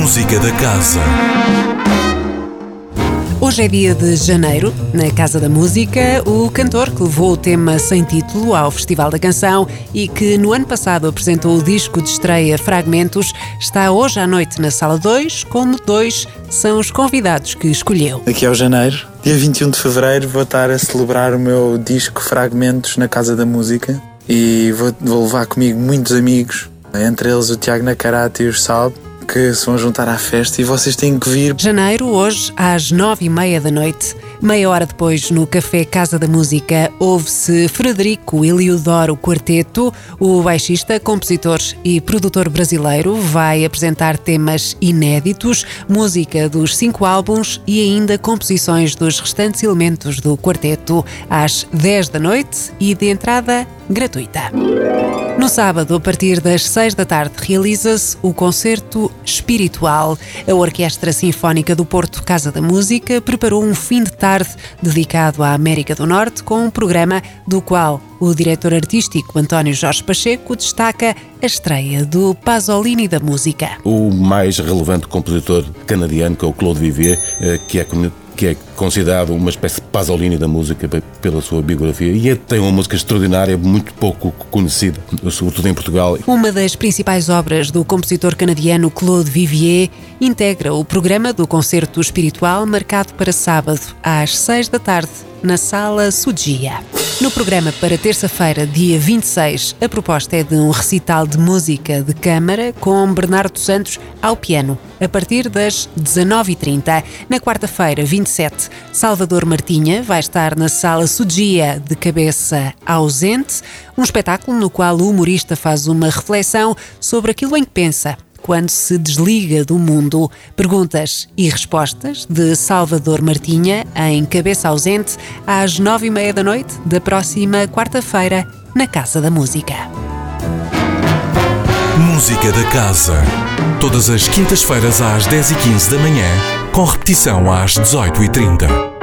Música da Casa. Hoje é dia de janeiro, na Casa da Música, o cantor que levou o tema sem título ao Festival da Canção e que no ano passado apresentou o disco de estreia Fragmentos, está hoje à noite na Sala 2, como dois são os convidados que escolheu. Aqui é o janeiro, dia 21 de fevereiro, vou estar a celebrar o meu disco Fragmentos na Casa da Música e vou, vou levar comigo muitos amigos, entre eles o Tiago Nacarate e o Saldo que se vão juntar à festa e vocês têm que vir. Janeiro, hoje, às nove e meia da noite. Meia hora depois, no Café Casa da Música, ouve-se Frederico Eliodoro Quarteto, o baixista, compositor e produtor brasileiro, vai apresentar temas inéditos, música dos cinco álbuns e ainda composições dos restantes elementos do quarteto, às dez da noite e de entrada gratuita. No sábado, a partir das seis da tarde, realiza-se o concerto espiritual. A Orquestra Sinfónica do Porto Casa da Música preparou um fim de tarde dedicado à América do Norte com um programa do qual o diretor artístico António Jorge Pacheco destaca a estreia do Pasolini da música. O mais relevante compositor canadiano, que é o Claude Vivier, eh, que é que é considerado uma espécie de Pasolini da música pela sua biografia e é, tem uma música extraordinária, muito pouco conhecida, sobretudo em Portugal. Uma das principais obras do compositor canadiano Claude Vivier integra o programa do concerto espiritual marcado para sábado, às seis da tarde, na Sala Sudia. No programa para terça-feira, dia 26, a proposta é de um recital de música de câmara com Bernardo Santos ao piano, a partir das 19h30. Na quarta-feira, 27, Salvador Martinha vai estar na Sala Sudia de cabeça ausente, um espetáculo no qual o humorista faz uma reflexão sobre aquilo em que pensa quando se desliga do mundo. Perguntas e respostas de Salvador Martinha em Cabeça Ausente às nove e meia da noite da próxima quarta-feira na Casa da Música. Música da Casa. Todas as quintas-feiras às dez e quinze da manhã, com repetição às dezoito e trinta.